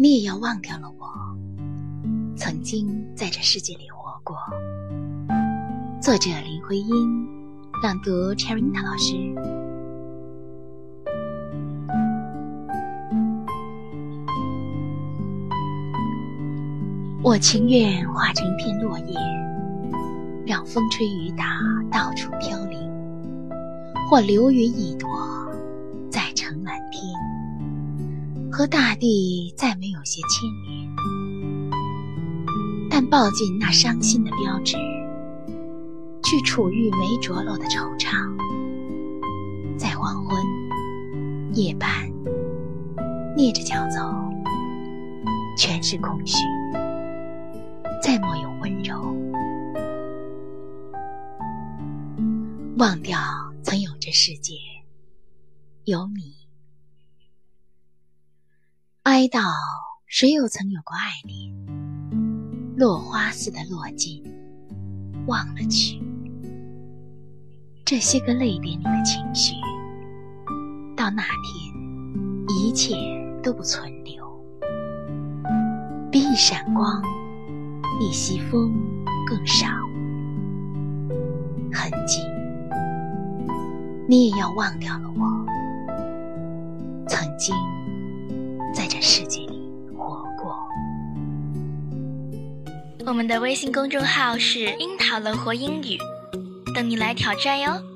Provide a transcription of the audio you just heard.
你也要忘掉了我曾经在这世界里活过。作者林徽因，朗读 Cherita 老师。我情愿化成一片落叶，让风吹雨打，到处飘零；或流云一朵，再成蓝天，和大地再没有些牵连。但抱紧那伤心的标志，去储郁没着落的惆怅，在黄昏夜半，蹑着脚走，全是空虚。再莫有温柔，忘掉曾有这世界，有你。哀悼谁又曾有过爱恋？落花似的落尽，忘了去。这些个泪点里的情绪，到那天，一切都不存留，比一闪光。一息风更少痕迹，你也要忘掉了我曾经世界里活过。我们的微信公众号是“樱桃乐活英语”，等你来挑战哟。